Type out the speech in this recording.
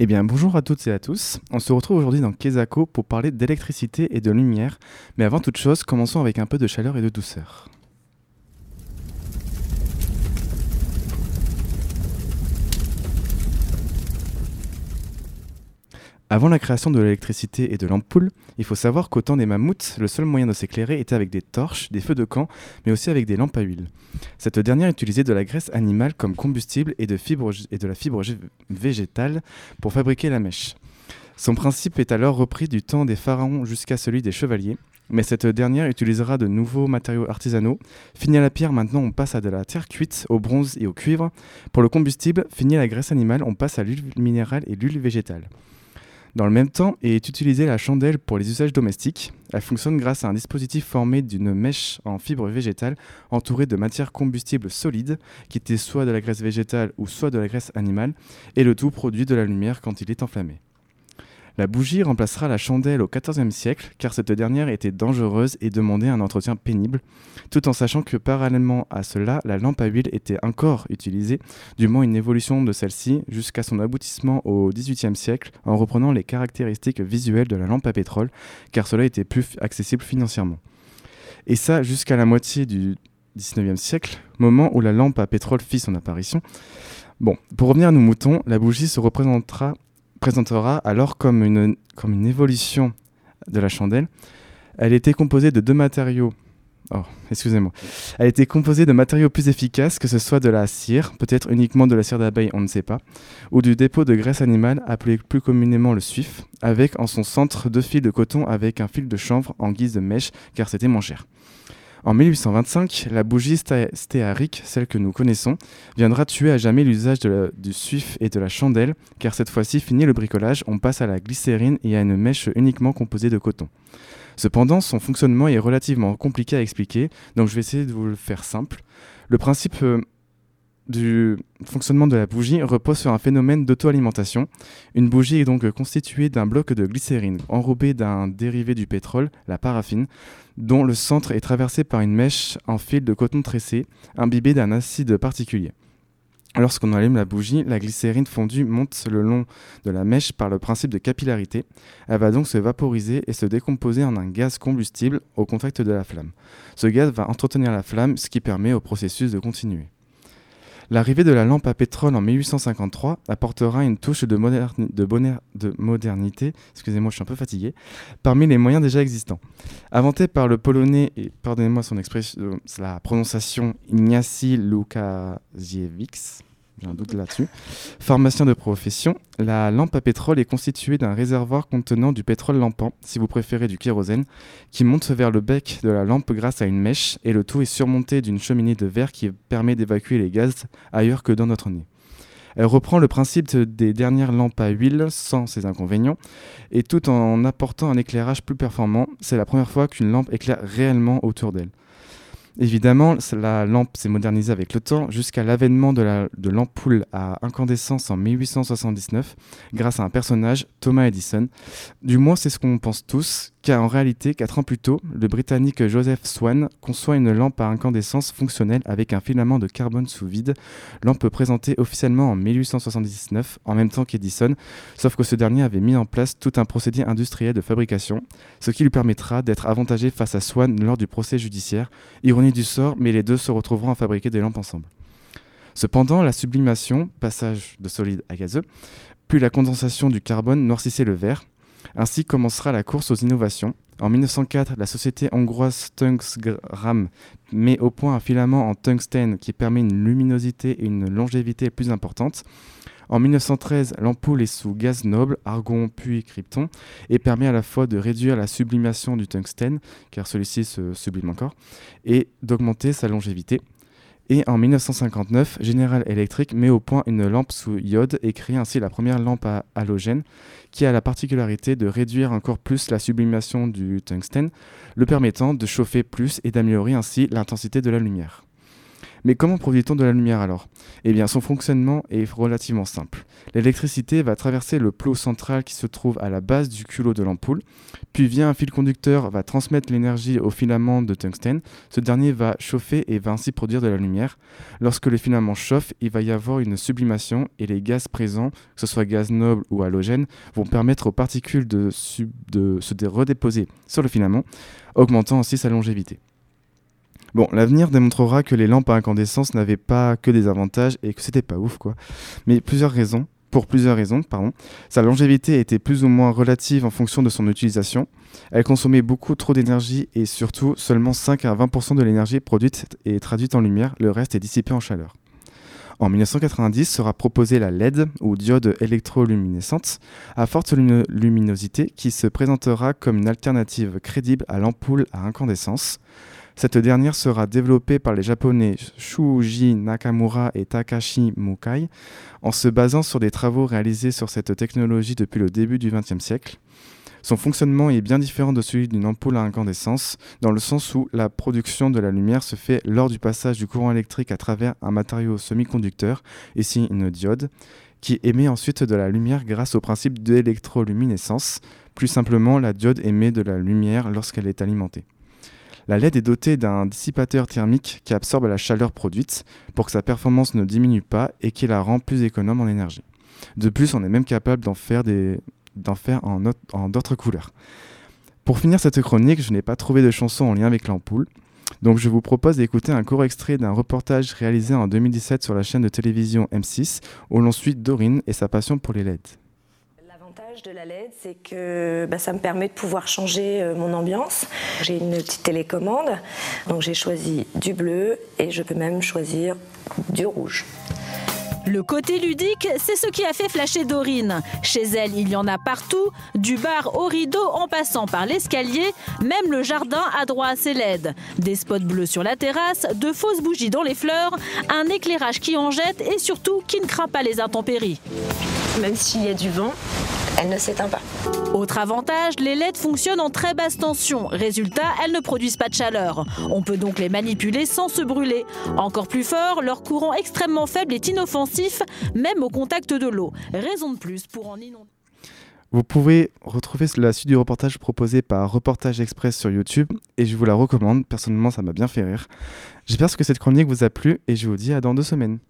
Eh bien, bonjour à toutes et à tous. On se retrouve aujourd'hui dans Kezako pour parler d'électricité et de lumière. Mais avant toute chose, commençons avec un peu de chaleur et de douceur. Avant la création de l'électricité et de l'ampoule, il faut savoir qu'au temps des mammouths, le seul moyen de s'éclairer était avec des torches, des feux de camp, mais aussi avec des lampes à huile. Cette dernière utilisait de la graisse animale comme combustible et de, la fibre végétale pour fabriquer la mèche. Son principe est alors repris du temps des pharaons jusqu'à celui des chevaliers, mais cette dernière utilisera de nouveaux matériaux artisanaux. Fini à la pierre, maintenant on passe à de la terre cuite, au bronze et au cuivre. Pour le combustible, fini la graisse animale, on passe à l'huile minérale et l'huile végétale. Dans le même temps est utilisée la chandelle pour les usages domestiques. Elle fonctionne grâce à un dispositif formé d'une mèche en fibre végétale entourée de matières combustibles solides, qui était soit de la graisse végétale ou soit de la graisse animale, et le tout produit de la lumière quand il est enflammé. La bougie remplacera la chandelle au XIVe siècle, car cette dernière était dangereuse et demandait un entretien pénible, tout en sachant que parallèlement à cela, la lampe à huile était encore utilisée, du moins une évolution de celle-ci, jusqu'à son aboutissement au XVIIIe siècle, en reprenant les caractéristiques visuelles de la lampe à pétrole, car cela était plus accessible financièrement. Et ça jusqu'à la moitié du XIXe siècle, moment où la lampe à pétrole fit son apparition. Bon, pour revenir à nos moutons, la bougie se représentera présentera alors comme une, comme une évolution de la chandelle. Elle était composée de deux matériaux. Oh, excusez-moi. Elle était composée de matériaux plus efficaces, que ce soit de la cire, peut-être uniquement de la cire d'abeille, on ne sait pas, ou du dépôt de graisse animale, appelé plus communément le suif, avec en son centre deux fils de coton avec un fil de chanvre en guise de mèche, car c'était moins cher. En 1825, la bougie stéarique, celle que nous connaissons, viendra tuer à jamais l'usage du suif et de la chandelle, car cette fois-ci, fini le bricolage, on passe à la glycérine et à une mèche uniquement composée de coton. Cependant, son fonctionnement est relativement compliqué à expliquer, donc je vais essayer de vous le faire simple. Le principe euh, du fonctionnement de la bougie repose sur un phénomène d'auto-alimentation. Une bougie est donc constituée d'un bloc de glycérine enrobé d'un dérivé du pétrole, la paraffine, dont le centre est traversé par une mèche en fil de coton tressé, imbibé d'un acide particulier. Lorsqu'on allume la bougie, la glycérine fondue monte le long de la mèche par le principe de capillarité. Elle va donc se vaporiser et se décomposer en un gaz combustible au contact de la flamme. Ce gaz va entretenir la flamme, ce qui permet au processus de continuer. L'arrivée de la lampe à pétrole en 1853 apportera une touche de, modernité, excusez-moi, je suis un peu fatigué, parmi les moyens déjà existants. Inventé par le polonais, et pardonnez-moi son expression, la prononciation Ignacy Lukasiewicz, j'ai un doute là-dessus. Pharmacien de profession, la lampe à pétrole est constituée d'un réservoir contenant du pétrole lampant, si vous préférez du kérosène, qui monte vers le bec de la lampe grâce à une mèche, et le tout est surmonté d'une cheminée de verre qui permet d'évacuer les gaz ailleurs que dans notre nez. Elle reprend le principe des dernières lampes à huile sans ses inconvénients, et tout en apportant un éclairage plus performant, c'est la première fois qu'une lampe éclaire réellement autour d'elle. Évidemment, la lampe s'est modernisée avec le temps jusqu'à l'avènement de l'ampoule à incandescence en 1879 grâce à un personnage, Thomas Edison. Du moins, c'est ce qu'on pense tous, car en réalité, quatre ans plus tôt, le Britannique Joseph Swan conçoit une lampe à incandescence fonctionnelle avec un filament de carbone sous vide, lampe présentée officiellement en 1879, en même temps qu'Edison, sauf que ce dernier avait mis en place tout un procédé industriel de fabrication, ce qui lui permettra d'être avantagé face à Swan lors du procès judiciaire du sort, mais les deux se retrouveront à fabriquer des lampes ensemble. Cependant, la sublimation, passage de solide à gazeux, puis la condensation du carbone noircissait le verre. Ainsi commencera la course aux innovations. En 1904, la société hongroise Tungsram met au point un filament en tungstène qui permet une luminosité et une longévité plus importantes. En 1913, l'ampoule est sous gaz noble, argon puis krypton, et permet à la fois de réduire la sublimation du tungstène, car celui-ci se sublime encore, et d'augmenter sa longévité. Et en 1959, General Electric met au point une lampe sous iode et crée ainsi la première lampe à halogène qui a la particularité de réduire encore plus la sublimation du tungstène, le permettant de chauffer plus et d'améliorer ainsi l'intensité de la lumière. Mais comment produit-on de la lumière alors? Eh bien, son fonctionnement est relativement simple. L'électricité va traverser le plot central qui se trouve à la base du culot de l'ampoule, puis via un fil conducteur va transmettre l'énergie au filament de tungstène. Ce dernier va chauffer et va ainsi produire de la lumière. Lorsque le filament chauffe, il va y avoir une sublimation et les gaz présents, que ce soit gaz noble ou halogène, vont permettre aux particules de, de se redéposer sur le filament, augmentant ainsi sa longévité. Bon, l'avenir démontrera que les lampes à incandescence n'avaient pas que des avantages et que c'était pas ouf quoi. Mais plusieurs raisons, pour plusieurs raisons, pardon. Sa longévité était plus ou moins relative en fonction de son utilisation. Elle consommait beaucoup trop d'énergie et surtout seulement 5 à 20% de l'énergie produite est traduite en lumière, le reste est dissipé en chaleur. En 1990 sera proposée la LED ou diode électroluminescente à forte luminosité qui se présentera comme une alternative crédible à l'ampoule à incandescence. Cette dernière sera développée par les japonais Shuji Nakamura et Takashi Mukai en se basant sur des travaux réalisés sur cette technologie depuis le début du XXe siècle. Son fonctionnement est bien différent de celui d'une ampoule à incandescence, dans le sens où la production de la lumière se fait lors du passage du courant électrique à travers un matériau semi-conducteur, ici une diode, qui émet ensuite de la lumière grâce au principe d'électroluminescence. Plus simplement, la diode émet de la lumière lorsqu'elle est alimentée. La LED est dotée d'un dissipateur thermique qui absorbe la chaleur produite pour que sa performance ne diminue pas et qui la rend plus économe en énergie. De plus, on est même capable d'en faire, en, d'autres couleurs. Pour finir cette chronique, je n'ai pas trouvé de chanson en lien avec l'ampoule. Donc je vous propose d'écouter un court extrait d'un reportage réalisé en 2017 sur la chaîne de télévision M6 où l'on suit Dorine et sa passion pour les LED de la LED, c'est que bah, ça me permet de pouvoir changer euh, mon ambiance. J'ai une petite télécommande, donc j'ai choisi du bleu et je peux même choisir du rouge. Le côté ludique, c'est ce qui a fait flasher Dorine. Chez elle, il y en a partout, du bar au rideau en passant par l'escalier, même le jardin a droit à ses LED. Des spots bleus sur la terrasse, de fausses bougies dans les fleurs, un éclairage qui en jette et surtout qui ne craint pas les intempéries. Même s'il y a du vent, elle ne s'éteint pas. Autre avantage, les LED fonctionnent en très basse tension. Résultat, elles ne produisent pas de chaleur. On peut donc les manipuler sans se brûler. Encore plus fort, leur courant extrêmement faible est inoffensif, même au contact de l'eau. Raison de plus pour en inonder. Vous pouvez retrouver la suite du reportage proposé par Reportage Express sur YouTube et je vous la recommande. Personnellement, ça m'a bien fait rire. J'espère que cette chronique vous a plu et je vous dis à dans deux semaines.